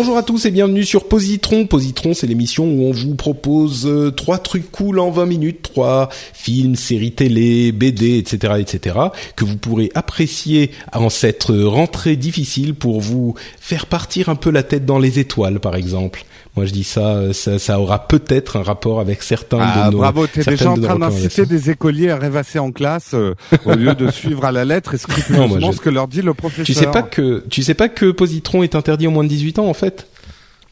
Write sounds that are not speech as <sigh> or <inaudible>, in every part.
Bonjour à tous et bienvenue sur Positron. Positron, c'est l'émission où on vous propose euh, trois trucs cool en 20 minutes, trois films, séries télé, BD, etc., etc., que vous pourrez apprécier en cette rentrée difficile pour vous faire partir un peu la tête dans les étoiles, par exemple. Moi, je dis ça, euh, ça, ça aura peut-être un rapport avec certains Ah, de nos. bravo, t'es déjà en train d'inciter des écoliers à rêvasser en classe euh, au lieu de <laughs> suivre à la lettre et Non, scrupuleusement ce que leur dit le professeur. Tu sais pas que tu sais pas que Positron est interdit aux moins de 18 ans en fait?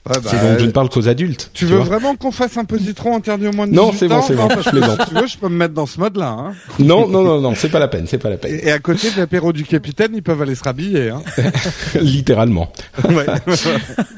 Ouais, bah, C'est donc je ne parle qu'aux adultes. Tu veux vraiment qu'on fasse un positron interdit au moins de Non, 18 c'est bon, c'est bon, je plaisante. Si tu veux, je peux me mettre dans ce mode-là. Hein. Non, non, non, non, c'est pas la peine, c'est pas la peine. Et, et à côté de l'apéro du capitaine, ils peuvent aller se rhabiller. Hein. <laughs> Littéralement. Ouais.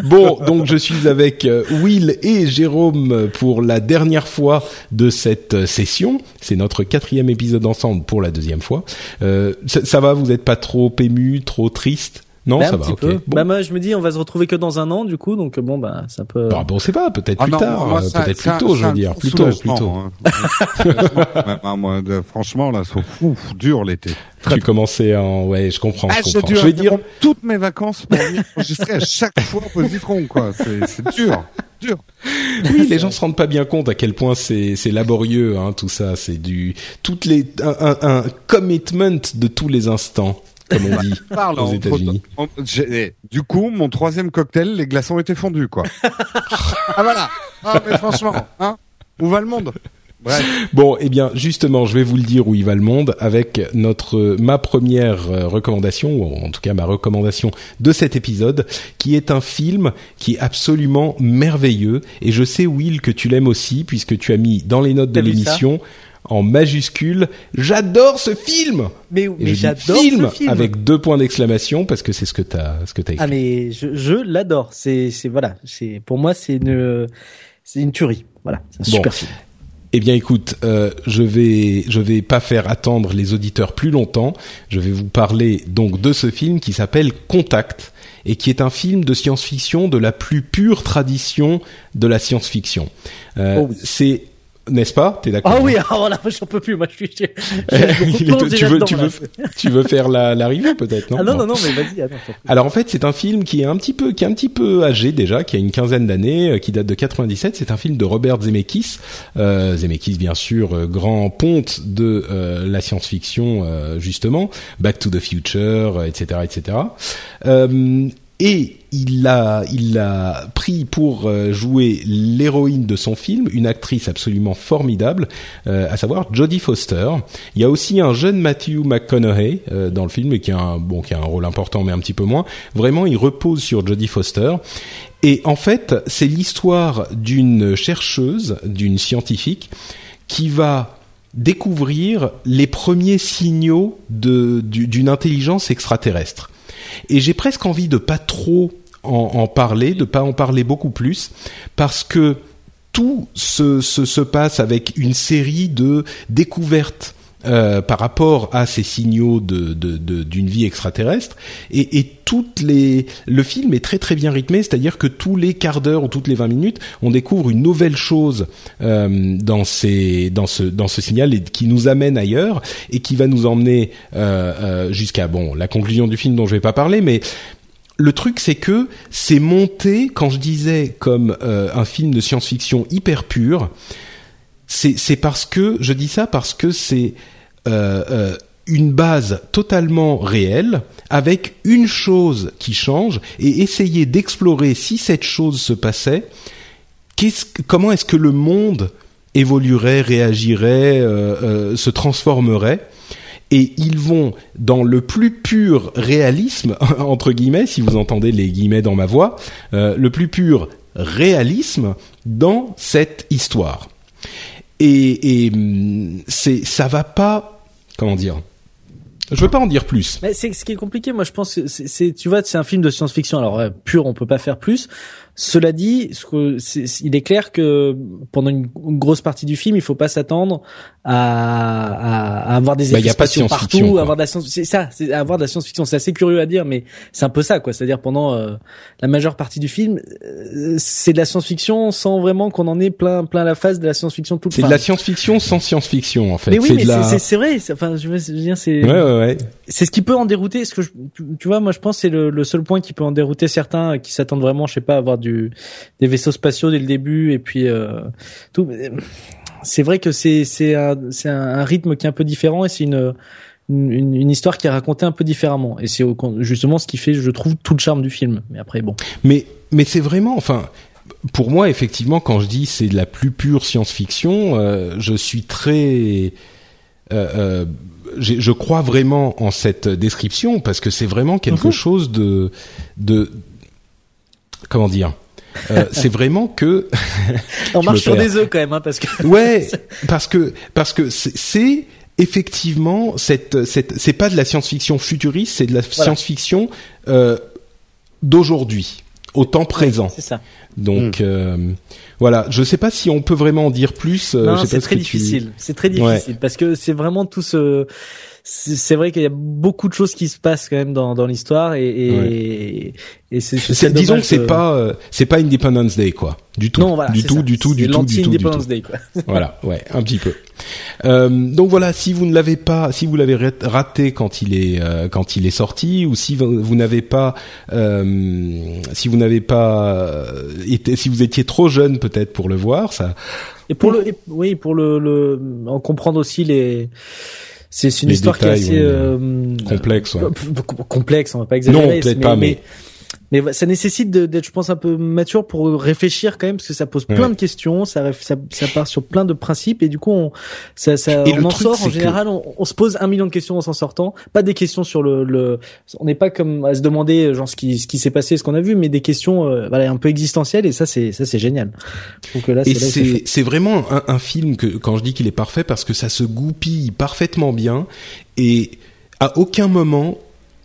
Bon, donc je suis avec euh, Will et Jérôme pour la dernière fois de cette euh, session. C'est notre quatrième épisode ensemble pour la deuxième fois. Euh, ça, ça va, vous êtes pas trop ému, trop triste Non, Bah, ça un va. petit ok. peu. Bon. Bah moi je me dis on va se retrouver que dans un an du coup donc bon bah ça peut. Ah, bon, on sait pas, peut-être Ah plus non, tard, moi, euh, ça- peut-être ça- plus tôt, je veux dire, plus tôt, plus tôt. hein. <laughs> Ah, moi, de- franchement, là, c'est ouf, dur l'été. Très Tu commençais en, ouais, je comprends, Ah, je comprends. dû Je vais dire, toutes mes vacances pour enregistrer à chaque <laughs> fois Positron, quoi. C'est c'est dur, dur. oui, les gens se rendent pas bien compte à quel point c'est c'est laborieux, hein, tout ça. C'est du toutes les un, un, un commitment de tous les instants, comme on dit <laughs> Parle aux États-Unis. eh, Du coup, mon troisième cocktail, les glaçons étaient fondus, quoi. <laughs> ah voilà. Ah mais franchement, hein, où va le monde? Bref. Bon, eh bien, justement, je vais vous le dire où il va le monde avec notre ma première euh, recommandation, ou en tout cas ma recommandation de cet épisode, qui est un film qui est absolument merveilleux. Et je sais, Will, que tu l'aimes aussi, puisque tu as mis dans les notes de l'émission en majuscule, j'adore ce film. Mais, j'adore film, ce film. avec deux points d'exclamation parce que c'est ce que t'as ce que t'as écrit. Ah mais je, je l'adore. C'est c'est voilà. C'est pour moi c'est une c'est une tuerie. Voilà. C'est un Bon. super film. Eh bien, écoute, euh, je vais je vais pas faire attendre les auditeurs plus longtemps. Je vais vous parler donc de ce film qui s'appelle Contact et qui est un film de science-fiction de la plus pure tradition de la science-fiction. Euh, Oh oui. C'est n'est-ce pas? T'es d'accord Ah oui, <laughs> alors là j'en peux plus. Moi je suis. je- <laughs> tu veux dedans, tu veux <laughs> tu veux faire la l'arrivée peut-être non? Ah non non non mais vas-y. Alors en fait, c'est un film qui est un petit peu qui est un petit peu âgé déjà, qui a une quinzaine d'années, euh, qui date de 97. C'est un film de Robert Zemeckis. Euh, Zemeckis, bien sûr, euh, grand ponte de euh, la science-fiction, euh, justement, Back to the Future, euh, etc., etc. Euh, et il a, il a pris pour euh, jouer l'héroïne de son film, une actrice absolument formidable, euh, à savoir Jodie Foster. Il y a aussi un jeune Matthew McConaughey euh, dans le film, qui a un bon, qui a un rôle important, mais un petit peu moins. Vraiment, il repose sur Jodie Foster. Et en fait, c'est l'histoire d'une chercheuse, d'une scientifique, qui va découvrir les premiers signaux d'une intelligence extraterrestre. Et j'ai presque envie de pas trop en, parler, de pas en parler beaucoup plus, parce que tout se, se passe avec une série de découvertes euh, par rapport à ces signaux de de- de- d'une vie extraterrestre. Et, et toutes les le film est très très bien rythmé c'est-à-dire que tous les quarts d'heure ou toutes les 20 minutes on découvre une nouvelle chose euh, dans ces dans ce dans ce signal et qui nous amène ailleurs et qui va nous emmener euh, euh, jusqu'à bon la conclusion du film dont je vais pas parler mais le truc, c'est que c'est monté, quand je disais comme euh, un film de science-fiction hyper pur, c'est parce que je dis ça parce que c'est euh, euh, une base totalement réelle avec une chose qui change et essayer d'explorer si cette chose se passait, comment est-ce que le monde évoluerait, réagirait, euh, se transformerait et ils vont dans le plus pur réalisme <laughs> entre guillemets, si vous entendez les guillemets dans ma voix, le plus pur réalisme dans cette histoire. Et, et hum, c'est ça va pas comment dire je veux pas en dire plus. Mais c'est ce qui est compliqué. Moi, je pense, c'est, tu vois, c'est un film de science-fiction. Alors pur, on peut pas faire plus. Cela dit, il est clair que pendant une, grosse partie du film, il faut pas s'attendre à, à, avoir des bah, effets spatiaux partout, avoir de la science. C'est ça, c'est avoir de la science-fiction. C'est assez curieux à dire, mais c'est un peu ça, quoi. C'est-à-dire pendant euh, la majeure partie du film, euh, c'est de la science-fiction sans vraiment qu'on en ait plein, plein la face de la science-fiction tout le temps. C'est de la science-fiction sans science-fiction, en fait. Mais oui, mais c'est vrai. Enfin, je veux dire, c'est. Ouais, ouais, ouais. C'est ce qui peut en dérouter. Ce que je, tu vois, moi, je pense c'est le, le seul point qui peut en dérouter certains qui s'attendent vraiment, je sais pas, à avoir du des vaisseaux spatiaux dès le début et puis euh, tout. C'est vrai que c'est c'est un, c'est un rythme qui est un peu différent et c'est une, une, une histoire qui est racontée un peu différemment et c'est justement ce qui fait je trouve tout le charme du film. Mais après bon. Mais mais c'est vraiment enfin pour moi, effectivement, quand je dis c'est de la plus pure science-fiction, euh, je suis très, euh, je crois vraiment en cette description parce que c'est vraiment quelque mhm. chose de, de, comment dire euh, c'est vraiment que <laughs> on marche sur des œufs quand même hein, parce que <laughs> ouais <laughs> parce que parce que c'est effectivement cette cette c'est pas de la science-fiction futuriste c'est de la science-fiction euh, d'aujourd'hui au temps présent. c'est ça. Donc hmm. euh, voilà je sais pas si on peut vraiment en dire plus euh, c'est très difficile c'est très difficile parce que c'est vraiment tout ce c'est vrai qu'il y a beaucoup de choses qui se passent quand même dans, dans l'histoire et, et, et c'est disons que c'est pas euh, c'est pas Independence Day quoi. Du tout. Non, voilà, du, tout, du tout du tout du tout Day quoi. <laughs> Voilà ouais un petit peu. Euh, donc voilà si vous ne l'avez pas si vous l'avez raté quand il est euh, quand il est sorti ou si vous, n'avez pas euh, si vous n'avez pas euh, été si vous étiez trop jeune peut-être pour le voir ça. Et pour le oui pour le, le en comprendre aussi les c'est une histoire qui est assez euh, complexe. Ouais. Complexe, on va pas exagérer. Non, peut-être pas, mais mais ça nécessite d'être, je pense, un peu mature pour réfléchir quand même, parce que ça pose plein de questions, ça, ça, ça, part sur plein de principes, et du coup, on, ça, ça, on en sort. En général, on, se pose un million de questions en s'en sortant. Pas des questions sur le, le on n'est pas comme à se demander genre ce qui, ce qui s'est passé, ce qu'on a vu, mais des questions, euh, voilà, un peu existentielles, et ça, c'est, ça, c'est génial. Donc là, et c'est, c'est vraiment un, un film que quand je dis qu'il est parfait, parce que ça se goupille parfaitement bien, et à aucun moment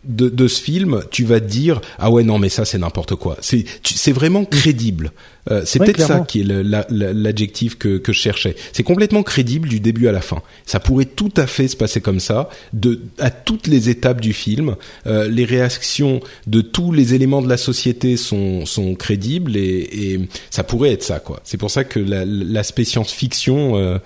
de, de, ce film, tu vas te dire ah ouais non mais ça c'est n'importe quoi. C'est c'est vraiment crédible. Euh, c'est peut-être ça qui est l'adjectif que, que je cherchais. C'est complètement crédible du début à la fin. Ça pourrait tout à fait se passer comme ça, de à toutes les étapes du film. Euh, les réactions de tous les éléments de la société sont sont crédibles et, et ça pourrait être ça quoi. C'est pour ça que l'aspect science-fiction euh,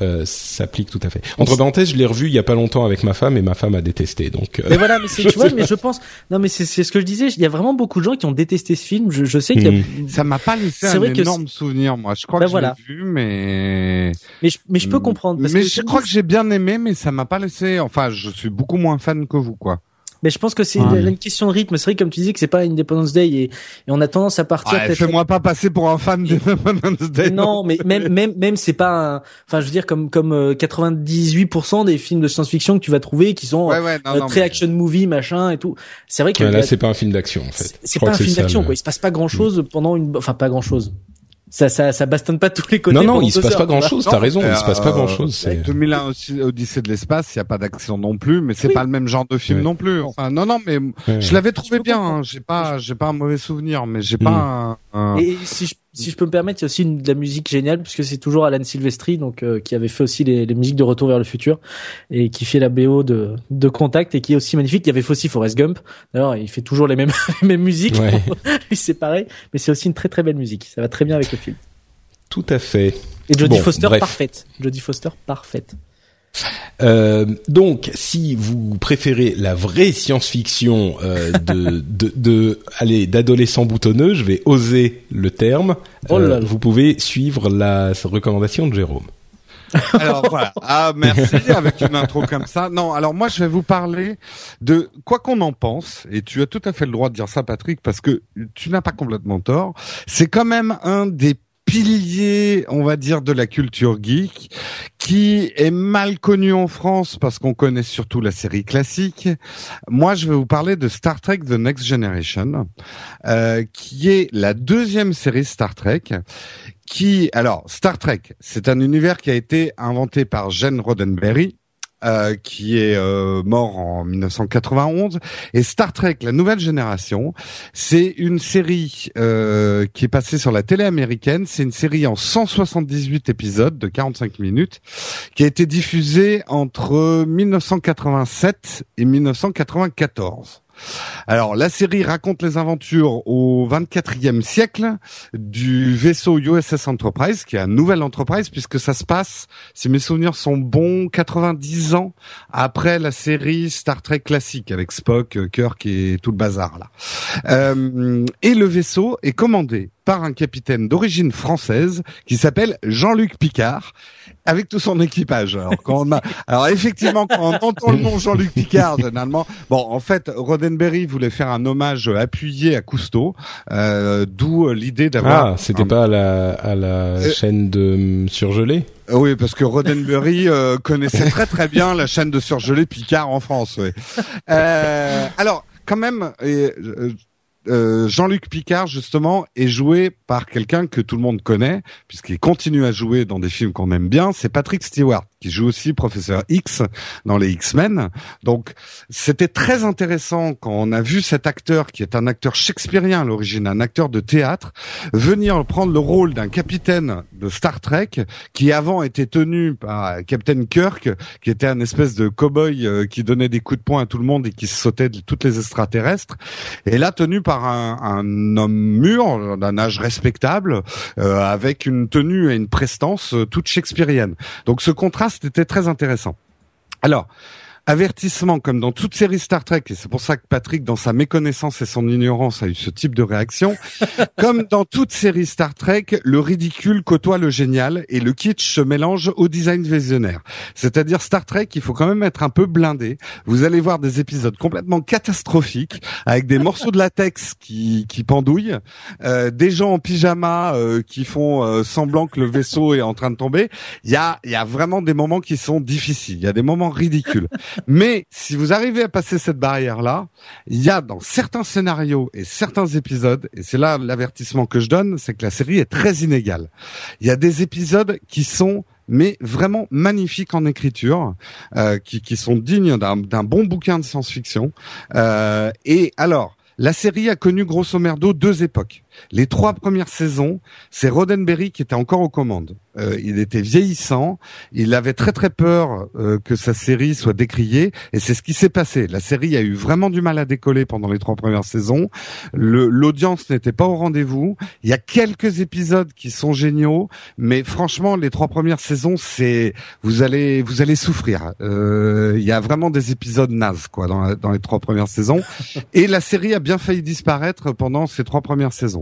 euh, s'applique tout à fait. Entre parenthèses, je l'ai revu il y a pas longtemps avec ma femme et ma femme a détesté. Donc. Euh, mais voilà, mais <laughs> tu vois, mais je pense. Non, mais c'est ce que je disais. Il y a vraiment beaucoup de gens qui ont détesté ce film. Je, je sais que mmh. ça m'a pas c'est un vrai énorme souvenir, moi. Je crois ben que voilà. je l'ai vu, mais... Mais je, mais je peux comprendre. Parce mais je crois que j'ai bien aimé, mais ça m'a pas laissé... Enfin, je suis beaucoup moins fan que vous, quoi. Mais je pense que c'est une question de rythme. C'est vrai, comme tu disais, que c'est pas Independence Day et, et on a tendance à partir. Ouais, Fais-moi pas passer pour un fan d'Independence Day. Non, mais même même même c'est pas. Un... Enfin, je veux dire comme comme 98% euh, des films de science-fiction que tu vas trouver qui sont ouais, euh, très action movie machin et tout. C'est vrai que là, c'est pas un film d'action en fait. C'est pas un film d'action quoi. Il se passe pas grand chose mm. pendant une. Enfin, pas grand chose ça, ça, ça bastonne pas tous les côtés. Non, non, il se passe pas grand chose. T'as raison, il se passe pas grand chose. 2001 Odyssée de l'espace, il y a pas d'action non plus, mais c'est pas le même genre de film non plus. Enfin, non, non, mais je l'avais trouvé bien. Hein. J'ai pas, j'ai pas un mauvais souvenir, mais j'ai pas mm. un, Et si je si je peux me permettre, il y a aussi une, de la musique géniale puisque c'est toujours Alan Silvestri, donc euh, qui avait fait aussi les, les, musiques de Retour vers le futur et qui fait la BO de, de Contact et qui est aussi magnifique. Il y avait aussi Forrest Gump. D'ailleurs, il fait toujours les mêmes <laughs> les mêmes musiques. Ouais. <laughs> c'est pareil, mais c'est aussi une très très belle musique. Ça va très bien avec le film. Tout à fait. Et Jodie Foster parfaite. Jodie Foster parfaite. Euh, donc, si vous préférez la vraie science-fiction euh, de, <laughs> de, de, allez, d'adolescents boutonneux, je vais oser le terme. Oh euh, vous pouvez suivre la recommandation de Jérôme. alors voilà. Ah merci <laughs> avec une intro comme ça. Non, alors moi je vais vous parler de quoi qu'on en pense et tu as tout à fait le droit de dire ça Patrick parce que tu n'as pas complètement tort. C'est quand même un des pilier, on va dire, de la culture geek, qui est mal connu en France parce qu'on connaît surtout la série classique. Moi, je vais vous parler de Star Trek The Next Generation, euh, qui est la deuxième série Star Trek. Qui, alors, Star Trek, c'est un univers qui a été inventé par Gene Roddenberry, euh, qui est euh, mort en 1991. Et Star Trek, la nouvelle génération, c'est une série euh, qui est passée sur la télé américaine. C'est une série en 178 épisodes de 45 minutes qui a été diffusée entre 1987 et 1994. Alors, la série raconte les aventures au 24e siècle du vaisseau USS Enterprise, qui est un nouvel Enterprise, puisque ça se passe, si mes souvenirs sont bons, 90 ans après la série Star Trek classique, avec Spock, Kirk et tout le bazar là. Euh, et le vaisseau est commandé par un capitaine d'origine française qui s'appelle Jean-Luc Picard, avec tout son équipage. Alors, quand on a... Alors effectivement, quand on entend le nom Jean-Luc Picard, généralement, bon, en fait, Roddenberry voulait faire un hommage appuyé à Cousteau, euh, d'où l'idée d'avoir. Ah, c'était pas à la, à la euh, chaîne de surgelé. Oui, parce que Roddenberry euh, connaissait très très bien la chaîne de surgelé Picard en France. Oui. Euh, alors, quand même, euh, Jean-Luc Picard justement est joué par quelqu'un que tout le monde connaît puisqu'il continue à jouer dans des films qu'on aime bien, c'est Patrick Stewart qui joue aussi professeur X dans les X-Men. Donc c'était très intéressant quand on a vu cet acteur qui est un acteur shakespearien à l'origine, un acteur de théâtre, venir prendre le rôle d'un capitaine de Star Trek qui avant était tenu par Captain Kirk, qui était un espèce de cow-boy euh, qui donnait des coups de poing à tout le monde et qui sautait de toutes les extraterrestres, et là tenu par un, un homme mûr d'un âge respectable, euh, avec une tenue et une prestance euh, toute shakespearienne. Donc ce contraste c'était très intéressant. Alors, avertissement comme dans toute série Star Trek, et c'est pour ça que Patrick, dans sa méconnaissance et son ignorance, a eu ce type de réaction. <laughs> comme dans toute série Star Trek, le ridicule côtoie le génial et le kitsch se mélange au design visionnaire. C'est-à-dire Star Trek, il faut quand même être un peu blindé. Vous allez voir des épisodes complètement catastrophiques avec des morceaux de latex qui, qui pendouillent, euh, des gens en pyjama euh, qui font euh, semblant que le vaisseau est en train de tomber. Il y a, il y a vraiment des moments qui sont difficiles. Il y a des moments ridicules. Mais si vous arrivez à passer cette barrière-là, il y a dans certains scénarios et certains épisodes, et c'est là l'avertissement que je donne, c'est que la série est très inégale. Il y a des épisodes qui sont mais vraiment magnifiques en écriture, euh, qui, sont dignes d'un bon bouquin de science-fiction. Euh, et alors, la série a connu grosso merdo deux époques. Les trois premières saisons, c'est Roddenberry qui était encore aux commandes. Euh, il était vieillissant, il avait très très peur euh, que sa série soit décriée, et c'est ce qui s'est passé. La série a eu vraiment du mal à décoller pendant les trois premières saisons. L'audience n'était pas au rendez-vous. Il y a quelques épisodes qui sont géniaux, mais franchement, les trois premières saisons, c'est vous allez vous allez souffrir. Euh, il y a vraiment des épisodes nazes quoi dans, dans les trois premières saisons, et la série a bien failli disparaître pendant ces trois premières saisons.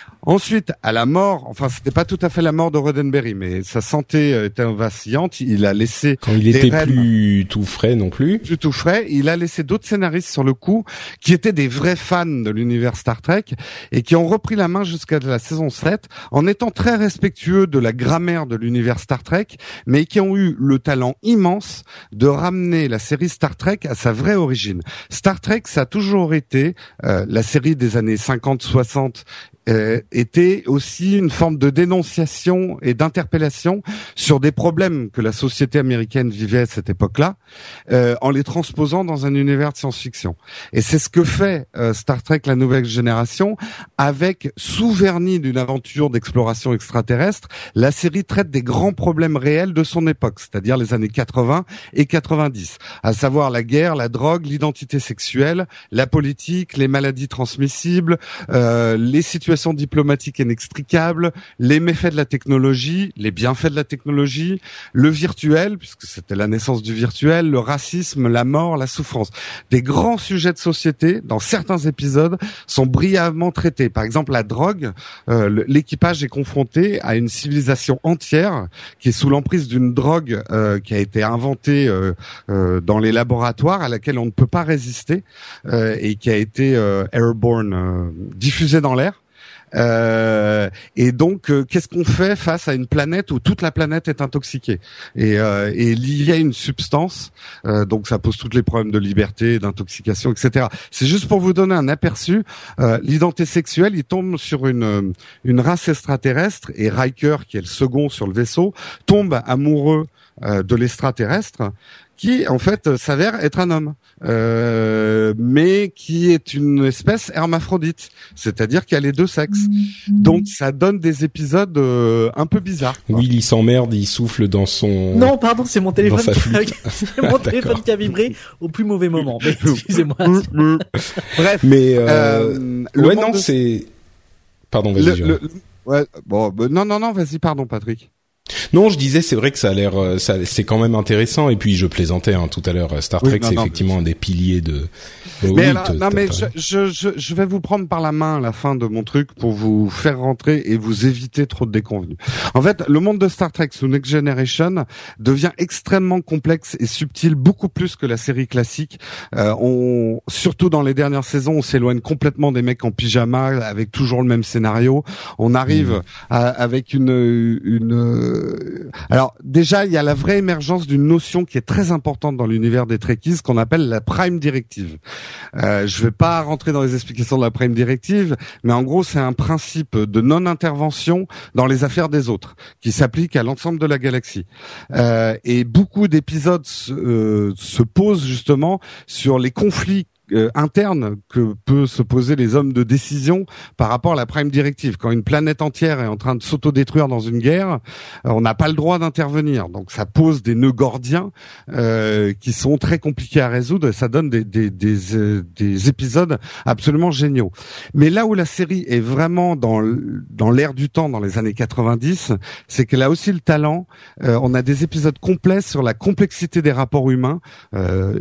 Ensuite, à la mort, enfin, c'était pas tout à fait la mort de Roddenberry, mais sa santé euh, était vacillante. Il a laissé quand il était plus tout frais non plus, plus tout frais. Il a laissé d'autres scénaristes sur le coup qui étaient des vrais fans de l'univers Star Trek et qui ont repris la main jusqu'à la saison 7 en étant très respectueux de la grammaire de l'univers Star Trek, mais qui ont eu le talent immense de ramener la série Star Trek à sa vraie origine. Star Trek, ça a toujours été euh, la série des années 50-60 euh, était aussi une forme de dénonciation et d'interpellation sur des problèmes que la société américaine vivait à cette époque-là, euh, en les transposant dans un univers de science-fiction. Et c'est ce que fait euh, Star Trek La Nouvelle Génération, avec sous vernis d'une aventure d'exploration extraterrestre, la série traite des grands problèmes réels de son époque, c'est-à-dire les années 80 et 90, à savoir la guerre, la drogue, l'identité sexuelle, la politique, les maladies transmissibles, les situations situation diplomatique inextricable, les méfaits de la technologie, les bienfaits de la technologie, le virtuel, puisque c'était la naissance du virtuel, le racisme, la mort, la souffrance. Des grands sujets de société, dans certains épisodes, sont brièvement traités. Par exemple, la drogue, euh, l'équipage est confronté à une civilisation entière qui est sous l'emprise d'une drogue euh, qui a été inventée euh, dans les laboratoires, à laquelle on ne peut pas résister, et qui a été airborne, diffusée dans l'air. Euh, et donc, euh, qu'est-ce qu'on fait face à une planète où toute la planète est intoxiquée et, euh, et liée à une substance euh, Donc, ça pose tous les problèmes de liberté, d'intoxication, etc. C'est juste pour vous donner un aperçu. Euh, L'identité sexuelle, il tombe sur une une race extraterrestre et Riker, qui est le second sur le vaisseau, tombe amoureux euh, de l'extraterrestre qui en fait s'avère être un homme, euh, mais qui est une espèce hermaphrodite, c'est-à-dire qu'il a les deux sexes. Donc ça donne des épisodes euh, un peu bizarres. Will il s'emmerde, il souffle dans son. Non, pardon, c'est mon téléphone, qui <laughs> c'est mon <laughs> téléphone qui a vibré au plus mauvais moment. Mais <laughs> excusez-moi. Bref. Mais euh, euh, ouais, non, de- c'est. Pardon, vas-y. le- Jérôme. le- ouais, bon, bah, non, non, non, vas-y, pardon, Patrick. Non, je disais, c'est vrai que ça a l'air, euh, c'est quand même intéressant. Et puis je plaisantais hein, tout à l'heure. euh, Star Trek, c'est effectivement un des piliers de. Mais oui, alors, t'as- non, mais je, je, je, vais vous prendre par la main à la fin de mon truc pour vous faire rentrer et vous éviter trop de déconvenus. En fait, le monde de Star Trek sous Next Generation devient extrêmement complexe et subtil, beaucoup plus que la série classique. Euh, on, surtout dans les dernières saisons, on s'éloigne complètement des mecs en pyjama avec toujours le même scénario. On arrive Mhm. à- avec une, une. Euh, Alors déjà, il y a la vraie émergence d'une notion qui est très importante dans l'univers des Trekkies, qu'on appelle la Prime Directive. Euh, je vais pas rentrer dans les explications de la Prime Directive, mais en gros, c'est un principe de non-intervention dans les affaires des autres, qui s'applique à l'ensemble de la galaxie. Euh, et beaucoup d'épisodes se, euh, se posent justement sur les conflits euh, internes que peut se poser les hommes de décision par rapport à la Prime Directive. Quand une planète entière est en train de s'autodétruire dans une guerre, euh, on n'a pas le droit d'intervenir. Donc ça pose des nœuds gordiens euh, qui sont très compliqués à résoudre et ça donne des, des, des, euh, des épisodes absolument géniaux. Mais là où la série est vraiment dans dans l'air du temps dans les années 90, c'est qu'elle a aussi le talent. euh, on a des épisodes complets sur la complexité des rapports humains.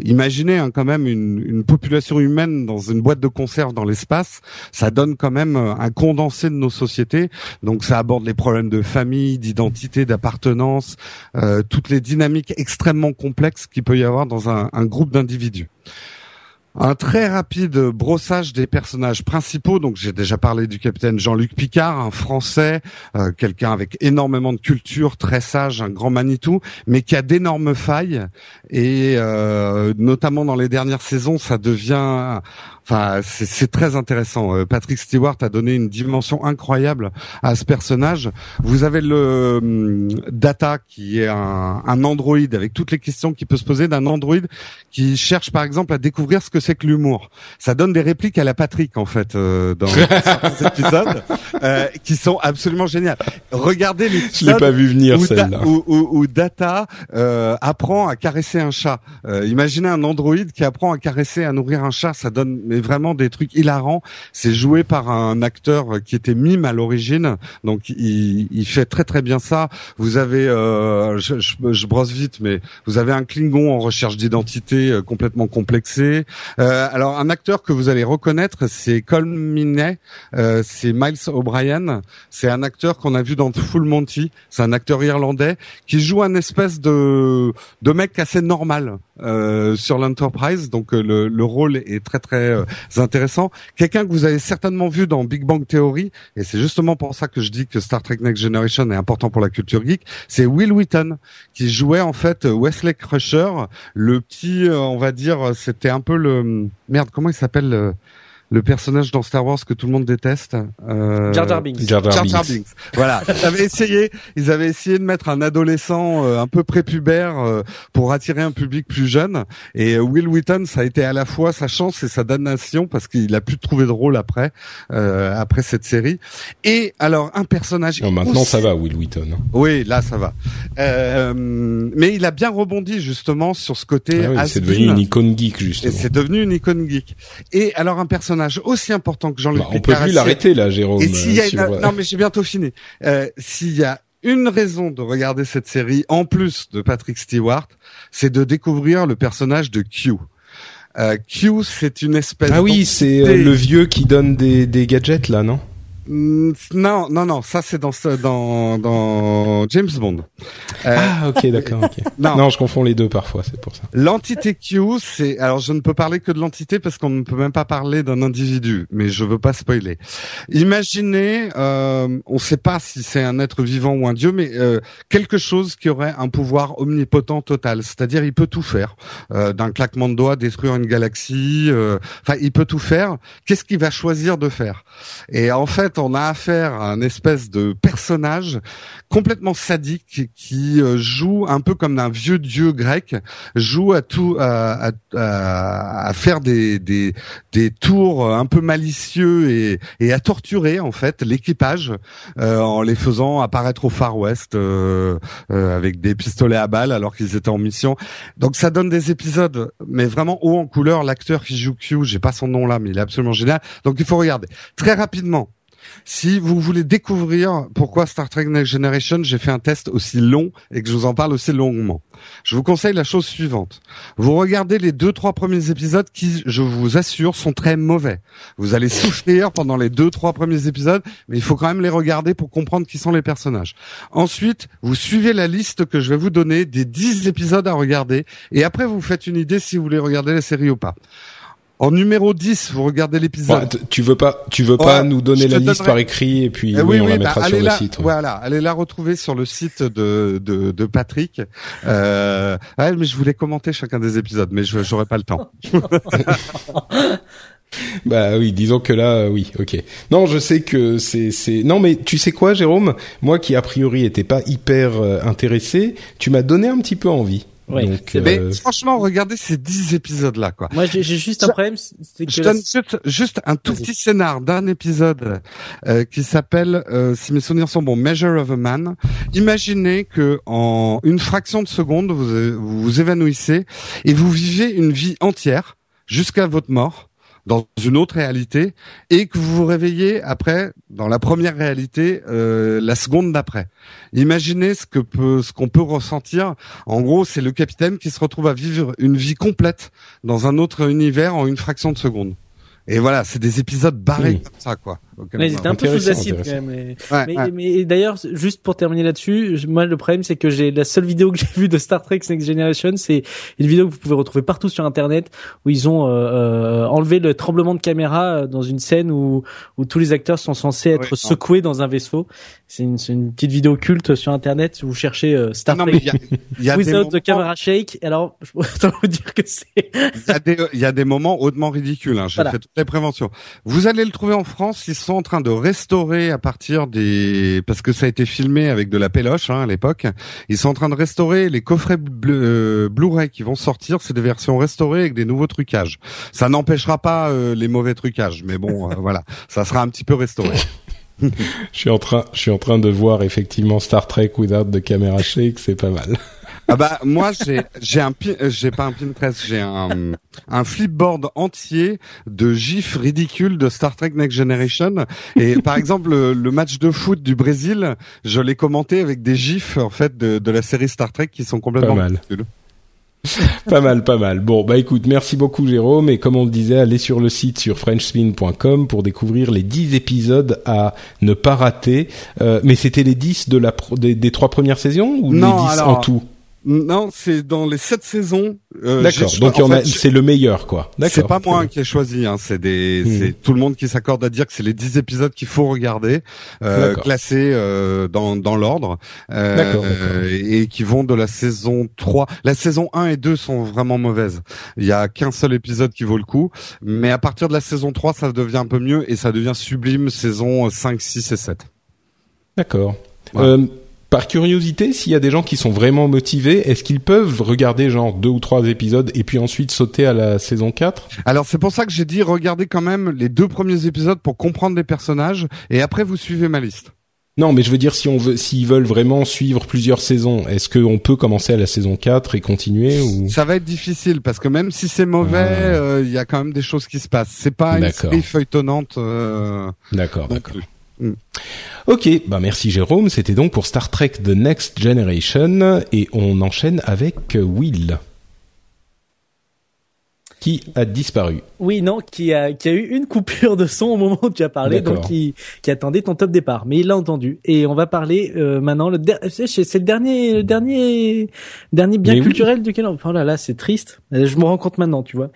Imaginez hein, quand même une, une population humaine dans une boîte de conserve dans l'espace, ça donne quand même euh, un condensé de nos sociétés. Donc ça aborde les problèmes de famille, d'identité, d'appartenance, euh, toutes les dynamiques extrêmement complexes qu'il peut y avoir dans un groupe d'individus. Un très rapide brossage des personnages principaux. Donc j'ai déjà parlé du capitaine Jean-Luc Picard, un Français, euh, quelqu'un avec énormément de culture, très sage, un grand Manitou, mais qui a d'énormes failles. Et euh, notamment dans les dernières saisons, ça devient, enfin c'est très intéressant. Euh, Patrick Stewart a donné une dimension incroyable à ce personnage. Vous avez le hum, Data qui est un, un androïde avec toutes les questions qui peut se poser d'un androïde qui cherche par exemple à découvrir ce que c'est que l'humour. Ça donne des répliques à la Patrick en fait euh, dans <laughs> certains épisodes euh, qui sont absolument géniales. Regardez Je l'ai l'épisode pas vu venir où, Da- où- où- où Data euh, apprend à caresser un chat. Euh, imaginez un androïde qui apprend à caresser, à nourrir un chat, ça donne mais vraiment des trucs hilarants. C'est joué par un acteur qui était mime à l'origine, donc il, il fait très très bien ça. Vous avez, euh, je, je- je brosse vite, mais vous avez un Klingon en recherche d'identité euh, complètement complexé. Euh, alors un acteur que vous allez reconnaître, c'est Colm Minney, euh, c'est Miles O'Brien. C'est un acteur qu'on a vu dans Full Monty. C'est un acteur irlandais qui joue un espèce de de mec assez normal euh, sur l'Enterprise. Donc euh, le, le rôle est très très euh, intéressant. Quelqu'un que vous avez certainement vu dans Big Bang Theory, et c'est justement pour ça que je dis que Star Trek Next Generation est important pour la culture geek. C'est Will Wheaton qui jouait en fait Wesley Crusher, le petit, euh, on va dire, c'était un peu le merde. Comment il s'appelle le, personnage dans Star Wars que tout le monde déteste euh... Jar Jar Binks. Jar Jar Jar Jar Binks. Voilà, <laughs> ils avaient essayé, ils avaient essayé de mettre un adolescent euh, un peu prépubère euh, pour attirer un public plus jeune. Et euh, Will Wheaton, ça a été à la fois sa chance et sa damnation parce qu'il a pu trouver de rôle après, euh, après cette série. Et alors un personnage. Non, maintenant aussi- ça va, Will Wheaton. hein. Oui, là ça va. Euh, mais il a bien rebondi justement sur ce côté. Ah oui, c'est devenu une icône geek Et justement. c'est devenu une icône geek. Et alors un personnage aussi important que Jean-Luc Bah, on peut Picard. plus l'arrêter là, Jérôme. et s'il y a une... non mais j'ai bientôt fini. Euh, s'il y a une raison de regarder cette série en plus de Patrick Stewart, c'est de découvrir le personnage de Q. Euh, Q, c'est une espèce. Ah oui, c'est euh, le vieux qui donne des, des gadgets là, non? Non, non, non, ça c'est dans ce- dans dans James Bond. Euh, Ah, ok, d'accord. ok. <laughs> non. non, je confonds les deux parfois, c'est pour ça. L'entité Q, c'est alors je ne peux parler que de l'entité parce qu'on ne peut même pas parler d'un individu, mais je veux pas spoiler. Imaginez, euh, on ne sait pas si c'est un être vivant ou un dieu, mais euh, quelque chose qui aurait un pouvoir omnipotent total, c'est-à-dire il peut tout faire, euh, d'un claquement de doigts détruire une galaxie, euh, enfin il peut tout faire. Qu'est-ce qu'il va choisir de faire? Et en fait, on a affaire à un espèce de personnage complètement sadique qui euh, joue un peu comme un vieux dieu grec, joue à tout, à, faire des, des, des tours un peu malicieux et, à torturer en fait l'équipage euh, en les faisant apparaître au Far West euh, avec des pistolets à balles alors qu'ils étaient en mission. Donc ça donne des épisodes, mais vraiment haut en couleur. L'acteur qui joue Q, j'ai pas son nom là, mais il est absolument génial. Donc il faut regarder très rapidement. Si vous voulez découvrir pourquoi Star Trek Next Generation, j'ai fait un test aussi long et que je vous en parle aussi longuement. Je vous conseille la chose suivante. Vous regardez les deux, trois premiers épisodes qui, je vous assure, sont très mauvais. Vous allez souffrir pendant les deux, trois premiers épisodes, mais il faut quand même les regarder pour comprendre qui sont les personnages. Ensuite, vous suivez la liste que je vais vous donner des 10 épisodes à regarder et après vous faites une idée si vous voulez regarder la série ou pas. En numéro 10, vous regardez l'épisode. T- tu veux pas, tu veux pas Ouais, nous donner la liste donnerai- par écrit et puis Eh oui, on la bah, mettra sur le la, site. ouais. Voilà, allez la retrouver sur le site de de, de Patrick. Euh, ouais, mais je voulais commenter chacun des épisodes, mais je j'aurais pas le temps. <laughs> Bah oui, disons que là, euh, oui, ok. Non, je sais que c'est, c'est. Non, mais tu sais quoi, Jérôme? Moi, qui a priori était pas hyper euh, intéressé, tu m'as donné un petit peu envie. Ouais, Donc, Mais euh, franchement, regardez ces 10 épisodes là, quoi. Moi, j'ai j'ai juste un problème, c'est que Je la- donne juste, juste un tout petit scénar d'un épisode euh, qui s'appelle, euh, si mes souvenirs sont bons, Measure of a Man. Imaginez que en une fraction de seconde, vous vous, vous évanouissez et vous vivez une vie entière jusqu'à votre mort dans une autre réalité et que vous vous réveillez après dans la première réalité euh, la seconde d'après. Imaginez ce que peut ce qu'on peut ressentir. En gros, c'est le capitaine qui se retrouve à vivre une vie complète dans un autre univers en une fraction de seconde. Et voilà, c'est des épisodes barrés comme ça, quoi. on ils étaient un peu sous acide quand même. mais- Ouais, Mais, ouais. mais d'ailleurs, juste pour terminer là-dessus, moi le problème c'est que j'ai la seule vidéo que j'ai vue de Star Trek Next Generation, c'est une vidéo que vous pouvez retrouver partout sur Internet où ils ont euh, euh, enlevé le tremblement de caméra euh, dans une scène où où tous les acteurs sont censés être Ouais, non. secoués dans un vaisseau. C'est une, c'est une petite vidéo culte sur Internet. Si vous cherchez euh, Star Non, mais Trek y a, il y a des Without moments, the Camera Shake, alors <laughs> je peux vous dire que c'est il y a des, il y a des moments hautement ridicules. Hein. J'ai Voilà. fait préventions. Vous allez le trouver en France. Ils sont en train de restaurer à partir des, parce que ça a été filmé avec de la péloche hein, à l'époque. Ils sont en train de restaurer les coffrets bleu- euh, Blu-ray qui vont sortir. C'est des versions restaurées avec des nouveaux trucages. Ça n'empêchera pas euh, les mauvais trucages, mais bon, euh, <laughs> voilà, ça sera un petit peu restauré. <laughs> <laughs> je suis en train, je suis en train de voir effectivement Star Trek Without the Camera Shake, c'est pas mal. Ah bah moi j'ai j'ai un euh, j'ai pas un Pinterest, j'ai un un flipboard entier de gifs ridicules de Star Trek Next Generation et par exemple le, le match de foot du Brésil, je l'ai commenté avec des gifs en fait de, de la série Star Trek qui sont complètement Pas mal. ridicules. pas mal, pas mal. Bon, bah écoute, merci beaucoup Jérôme. Et comme on le disait, allez sur le site sur frenchspin.com pour découvrir les 10 épisodes à ne pas rater. Euh, mais c'était les 10 de la pro- des, des trois premières saisons ou Non, les 10 alors, en tout? Non, c'est dans les sept saisons. euh, D'accord. Donc c'est le meilleur, quoi. D'accord. C'est pas moi qui ai choisi, hein, c'est des, Hmm. c'est tout le monde qui s'accorde à dire que c'est les 10 épisodes qu'il faut regarder, euh, classés euh, dans, dans l'ordre, euh, D'accord, d'accord. et qui vont de la saison 3. La saison 1 et 2 sont vraiment mauvaises. Il y a qu'un seul épisode qui vaut le coup, mais à partir de la saison 3, ça devient un peu mieux et ça devient sublime saison 5, 6 et 7. D'accord. Ouais. Par curiosité, s'il y a des gens qui sont vraiment motivés, est-ce qu'ils peuvent regarder genre deux ou trois épisodes et puis ensuite sauter à la saison 4 Alors c'est pour ça que j'ai dit regardez quand même les deux premiers épisodes pour comprendre les personnages et après vous suivez ma liste. Non, mais je veux dire si on veut, s'ils veulent vraiment suivre plusieurs saisons, est-ce qu'on peut commencer à la saison 4 et continuer ou? Ça va être difficile parce que même si c'est mauvais, Ah. euh, il y a quand même des choses qui se passent. C'est pas une série feuilletonnante. euh, D'accord, d'accord. Plus. Ok, bah merci Jérôme. C'était donc pour Star Trek The Next Generation et on enchaîne avec Will. qui a disparu? Oui, non, qui a qui a eu une coupure de son au moment où tu as parlé, donc qui qui attendait ton top départ, mais il l'a entendu. Et on va parler euh, maintenant le c'est le dernier le dernier dernier bien culturel duquel on oh là là c'est triste. Je me rends compte maintenant, tu vois.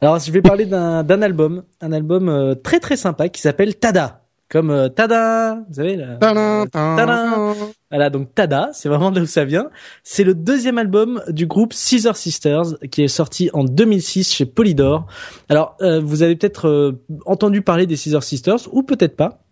Alors je vais parler d'un d'un album, un album euh, très très sympa qui s'appelle Tada comme euh, Tada, vous savez là. Tada, Voilà, donc Tada, c'est vraiment de où ça vient. C'est le deuxième album du groupe Caesar Sisters qui est sorti en 2006 chez Polydor. Alors, euh, vous avez peut-être euh, entendu parler des Caesar Sisters ou peut-être pas.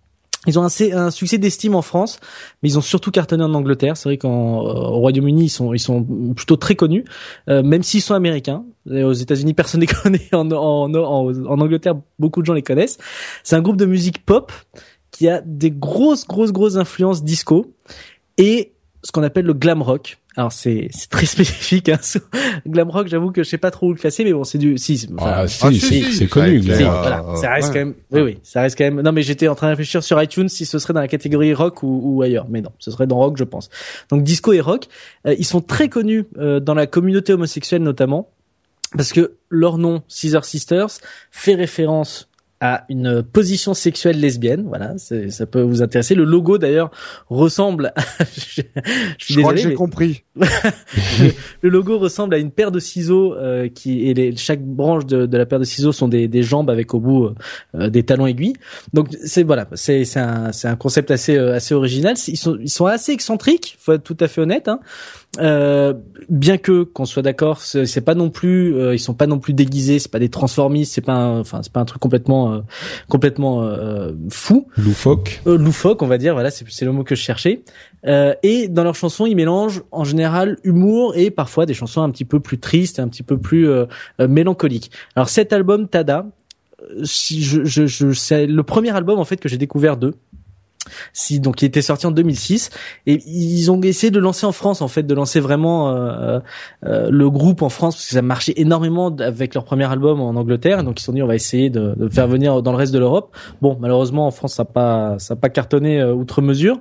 Ils ont un, succès d'estime en France, mais ils ont surtout cartonné en Angleterre. C'est vrai qu'au Royaume-Uni, ils sont, ils sont plutôt très connus, même s'ils sont américains. Aux États-Unis, personne ne <laughs> les connaît. En, en, en, en, Angleterre, beaucoup de gens les connaissent. C'est un groupe de musique pop qui a des grosses, grosses, grosses influences disco et ce qu'on appelle le glam rock. Alors c'est c'est très <laughs> spécifique. Hein. glam rock, j'avoue que je sais pas trop où le classer, mais bon, c'est du si. ah, ah si, c'est connu. voilà, ça reste quand même. Oui, oui, ça reste quand même. Non, mais j'étais en train de réfléchir sur iTunes si ce serait dans la catégorie rock ou, ou ailleurs, mais non, ce serait dans rock, je pense. Donc disco et rock, euh, ils sont très connus euh, dans la communauté homosexuelle notamment parce que leur nom, Caesar Sisters, fait référence à une position sexuelle lesbienne. Voilà, ça peut vous intéresser. Le logo d'ailleurs ressemble. À... <laughs> je, je, crois que j'ai compris. <laughs> le logo ressemble à une paire de ciseaux euh, qui et les, chaque branche de, de, la paire de ciseaux sont des, des jambes avec au bout euh, des talons aiguilles. Donc c'est voilà, c'est c'est un c'est un concept assez euh, assez original. Ils sont ils sont assez excentriques, faut être tout à fait honnête. Hein. Euh, bien que qu'on soit d'accord, c'est pas non plus, euh, ils sont pas non plus déguisés, c'est pas des transformistes, c'est pas, enfin c'est pas un truc complètement, euh, complètement euh, fou. Loufoque. loufoque, on va dire, voilà, c'est le mot que je cherchais. et dans leurs chansons, ils mélangent en général humour et parfois des chansons un petit peu plus tristes, un petit peu plus mélancoliques. Alors cet album Tada, si je, je, je c'est le premier album en fait que j'ai découvert d'eux si donc il était sorti en 2006 et ils ont essayé de lancer en France en fait de lancer vraiment euh, euh, le groupe en France parce que ça marchait énormément avec leur premier album en Angleterre. Donc ils se sont dit on va essayer de, de faire venir dans le reste de l'Europe. Bon malheureusement en France ça n'a pas ça a pas cartonné euh, outre mesure.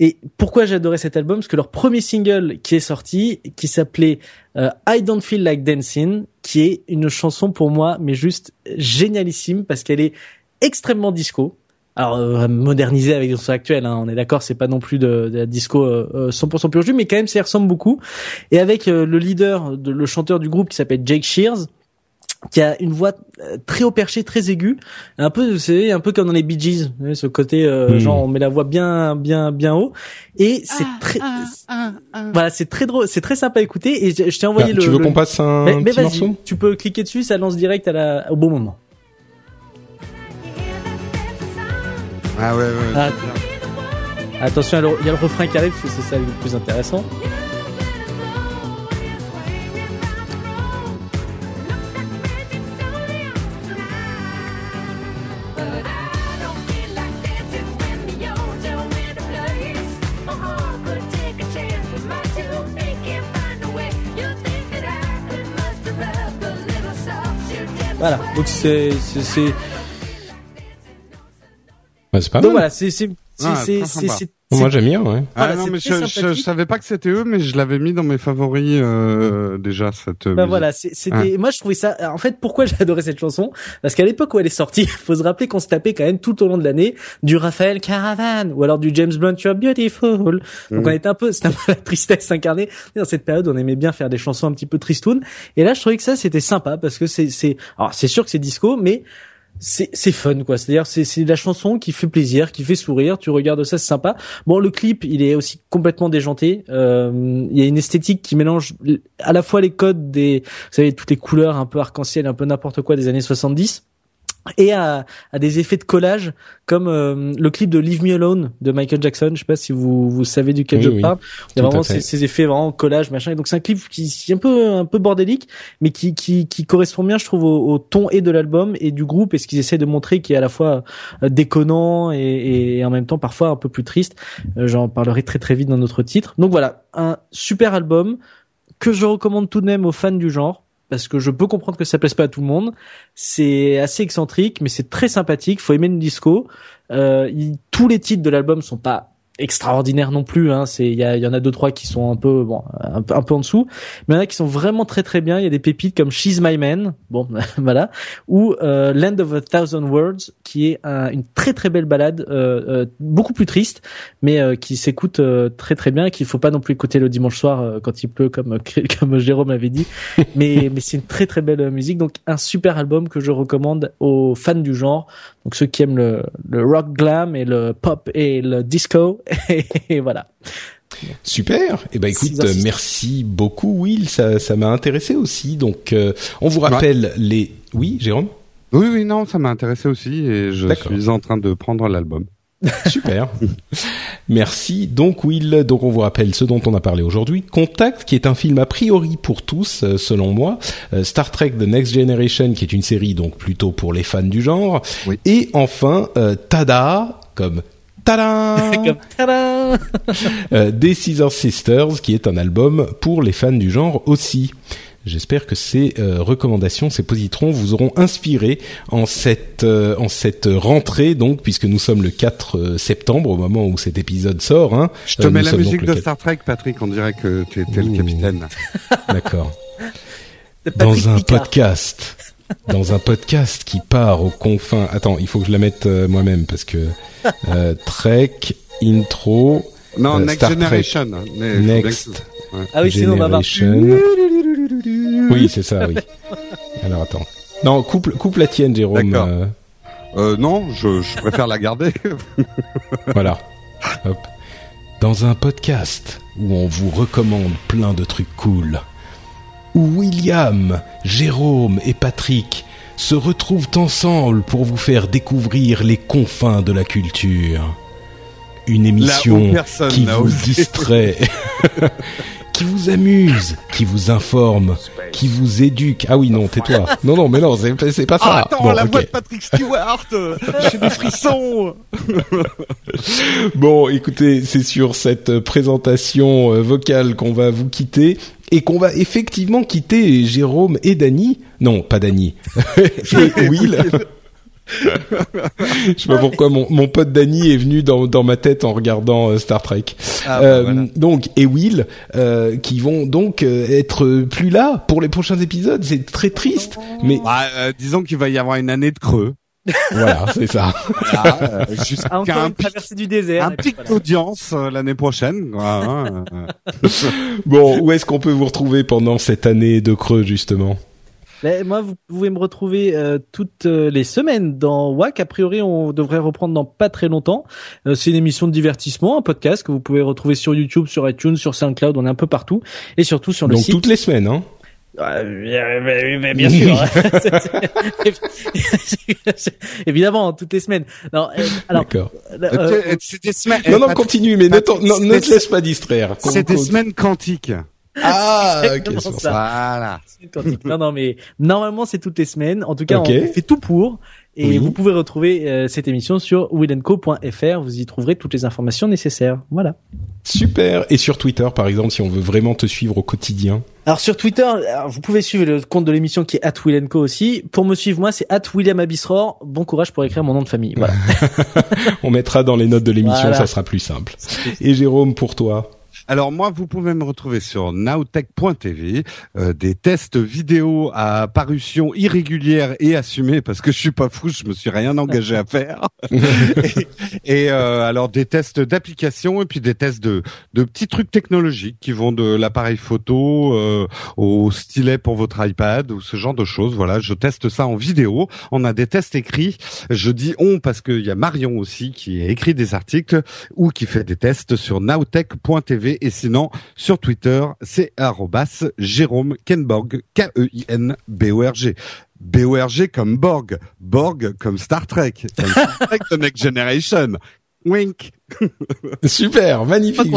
Et pourquoi adoré cet album? Parce que leur premier single qui est sorti qui s'appelait euh, I Don't Feel Like Dancing qui est une chanson pour moi mais juste génialissime parce qu'elle est extrêmement disco alors euh, modernisé avec son actuel. Hein, on est d'accord, c'est pas non plus de, de la disco euh, 100% euh, pur jus, mais quand même ça y ressemble beaucoup. Et avec euh, le leader, de, le chanteur du groupe qui s'appelle Jake Shears, qui a une voix très haut perché, très aiguë, un peu, vous savez, un peu comme dans les Bee Gees, ce côté hmm. genre on met la voix bien, bien, bien haut, et c'est ah, très, ah, ah, voilà, c'est très drôle, c'est très sympa à écouter. Et je, t'ai envoyé le. Tu veux qu'on passe un mais, mais morceau? Tu peux cliquer dessus, ça lance direct à la, au bon moment. Ah ouais, ouais. Ah, attention, il y a le refrain qui arrive, c'est ça le plus intéressant. Voilà, donc c'est c'est pas Donc voilà, c'est c'est ah, c'est c'est moi j'aime bien, ouais. Ah non, mais je, je, savais pas que c'était eux, mais je l'avais mis dans mes favoris euh, déjà cette. Bah voilà, c'était. Moi je trouvais ça. En fait, pourquoi <laughs> j'ai adoré cette chanson? Parce qu'à l'époque où elle est sortie, <laughs> faut se rappeler qu'on se tapait quand même tout au long de l'année du Raphaël Caravan ou alors du James Blunt You're Beautiful. Donc on était un peu, <laughs> c'était un peu la tristesse incarnée. Dans cette période, on aimait bien faire des chansons un petit peu tristounes. Et là, je trouvais que ça c'était sympa parce que c'est c'est. Alors c'est sûr que c'est disco, mais c'est c'est fun quoi. C'est à dire c'est c'est la chanson qui fait plaisir qui fait sourire. Tu regardes ça c'est sympa. Bon le clip il est aussi complètement déjanté. Euh, il y a une esthétique qui mélange à la fois les codes des vous savez toutes les couleurs un peu arc-en-ciel un peu n'importe quoi des années 70 et à, à, des effets de collage comme euh, le clip de Leave Me Alone de Michael Jackson. Je sais pas si vous vous savez duquel je parle. Il y a vraiment ces, ces, effets vraiment collage machin. Et donc c'est un clip qui est un peu un peu bordélique mais qui qui, qui correspond bien je trouve au, au ton et de l'album et du groupe et ce qu'ils essaient de montrer qui est à la fois euh, déconnant et, et, en même temps parfois un peu plus triste. Euh, j'en parlerai très très vite dans notre titre. Donc voilà un super album que je recommande tout de même aux fans du genre parce que je peux comprendre que ça plaise pas à tout le monde. C'est assez excentrique, mais c'est très sympathique. Faut aimer le disco. Euh, tous les titres de l'album sont pas extraordinaire non plus. Hein. C'est il y, en a deux trois qui sont un peu bon un, peu un peu en dessous, mais il y en a qui sont vraiment très très bien. Il y a des pépites comme She's My Man, bon <laughs> voilà, ou euh, Land of a Thousand Words, qui est une très très belle balade, euh, euh, beaucoup plus triste, mais euh, qui s'écoute très très bien, qu'il faut pas non plus écouter le dimanche soir quand il pleut, comme <laughs> comme Jérôme avait dit. mais mais c'est une très très belle musique, donc un super album que je recommande aux fans du genre, donc ceux qui aiment le, le rock glam et le pop et le disco <laughs> et voilà. Super. Et eh ben écoute, merci beaucoup Will, ça ça m'a intéressé aussi. Donc euh, on vous rappelle les Oui, Jérôme? Oui oui, non, ça m'a intéressé aussi et je suis en train de prendre l'album. <laughs> Super. Merci. Donc Will, donc on vous rappelle ce dont on a parlé aujourd'hui. Contact, qui est un film a priori pour tous, euh, selon moi. Euh, Star Trek The Next Generation, qui est une série donc plutôt pour les fans du genre. Et enfin, Tada, comme Tada <laughs> euh, Des Scissor Sisters, qui est un album pour les fans du genre aussi. J'espère que ces euh, recommandations, ces positrons vous auront inspiré en cette euh, en cette rentrée donc puisque nous sommes le 4 septembre au moment où cet épisode sort. Hein. Je te mets la musique de Star Trek, Patrick. On dirait que tu étais le capitaine. D'accord. <laughs> Dans un podcast dans un podcast qui part aux confins. Attends, il faut que je la mette euh, moi-même parce que euh, Trek intro. Non, euh, Next Generation. Next. Ah oui, sinon on va voir. Oui, c'est ça, oui. Alors attends. Non, coupe, coupe la tienne, Jérôme. Non, je, je préfère la garder. <laughs> voilà. Hop. Dans un podcast où on vous recommande plein de trucs cool où William, Jérôme et Patrick se retrouvent ensemble pour vous faire découvrir les confins de la culture. Une émission qui vous distrait, <laughs> qui vous amuse, qui vous informe, qui vous éduque. Ah oui, non, tais-toi. Non, non, mais non, c'est pas ça. Ah, attends, la voix de Patrick Stewart J'ai des frissons <laughs> Bon, écoutez, c'est sur cette présentation euh, vocale qu'on va vous quitter et qu'on va effectivement quitter Jérôme et Dany. Non, pas Dany. <laughs> et Will. Je sais pas pourquoi mon, mon pote Danny est venu dans, dans ma tête en regardant euh, Star Trek. Ah, bah, euh, Donc et Will euh, qui vont donc euh, être plus là pour les prochains épisodes. C'est très triste, mais bah, disons qu'il va y avoir une année de creux. Voilà, c'est ça. Voilà, jusqu'à un traversée du désert. Un pic d'audience l'année prochaine. Voilà. <laughs> bon, où est-ce qu'on peut vous retrouver pendant cette année de creux justement? Moi, vous pouvez me retrouver euh, toutes euh, les semaines dans WAC. A priori, on devrait reprendre dans pas très longtemps. Euh, c'est une émission de divertissement, un podcast que vous pouvez retrouver sur YouTube, sur iTunes, sur SoundCloud. On est un peu partout et surtout sur le Donc site. toutes les semaines, hein? Bien, bien sûr. <laughs> Évidemment, toutes les semaines. Non, alors. D'accord. c'est des semaines. Non, non, continue, mais ne, ne te laisse pas distraire. C'est des semaines quantiques. Ah, <laughs> ok, ça. Voilà. Non, non, mais normalement c'est toutes les semaines. En tout cas, on fait tout pour. Et vous pouvez retrouver euh, cette émission sur willenco.fr. Vous y trouverez toutes les informations nécessaires. Voilà. Super. Et sur Twitter, par exemple, si on veut vraiment te suivre au quotidien. Alors sur Twitter, vous pouvez suivre le compte de l'émission qui est at Willenco aussi. Pour me suivre moi, c'est at William Abisror. Bon courage pour écrire mon nom de famille. Voilà. <laughs> on mettra dans les notes de l'émission, ça sera plus simple. Et Jérôme, pour toi alors moi, vous pouvez me retrouver sur nowtech.tv, euh, des tests vidéo à parution irrégulière et assumée parce que je suis pas fou, je me suis rien engagé à faire. <laughs> et, euh, alors des tests d'application et puis des tests de, de petits trucs technologiques qui vont de l'appareil photo euh, au stylet pour votre iPad ou ce genre de choses. Voilà, je teste ça en vidéo. On a des tests écrits. Je dis on parce qu'il y a Marion aussi qui écrit des articles ou qui fait des tests sur nowtech.tv et sinon sur Twitter c'est Jérôme Kenborg K-E-I-N-B-O-R-G. B-O-R-G comme Borg, Borg comme Star Trek, Star Trek The Next Generation. Wink. Super, magnifique.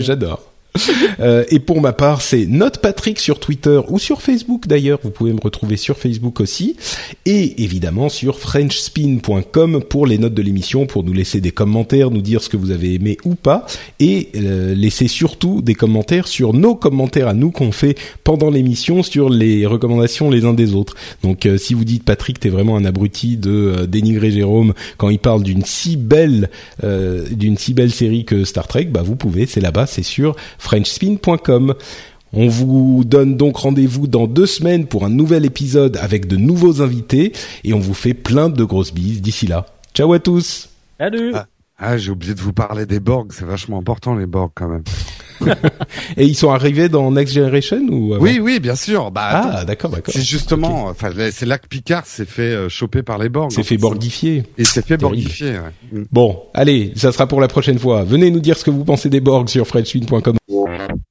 J'adore. <laughs> Euh, et pour ma part, c'est Note Patrick sur Twitter ou sur Facebook d'ailleurs. Vous pouvez me retrouver sur Facebook aussi. Et évidemment sur FrenchSpin.com pour les notes de l'émission, pour nous laisser des commentaires, nous dire ce que vous avez aimé ou pas. Et euh, laisser surtout des commentaires sur nos commentaires à nous qu'on fait pendant l'émission sur les recommandations les uns des autres. Donc euh, si vous dites Patrick, t'es vraiment un abruti de dénigrer Jérôme quand il parle d'une si belle d'une si belle série que Star Trek, bah vous pouvez, c'est là-bas, c'est sûr frenchspin.com. On vous donne donc rendez-vous dans deux semaines pour un nouvel épisode avec de nouveaux invités et on vous fait plein de grosses bises d'ici là. Ciao à tous. Salut. Ah, ah j'ai oublié de vous parler des Borg, c'est vachement important les Borg quand même. <laughs> et ils sont arrivés dans Next Generation ou Oui, oui, bien sûr. Bah, ah, d'accord, d'accord. C'est justement, enfin, c'est là que Picard s'est fait euh, choper par les Borg. S'est fait borgifier. Et s'est fait borgifier. Ouais. Bon, allez, ça sera pour la prochaine fois. Venez nous dire ce que vous pensez des Borg sur frenchwin.com.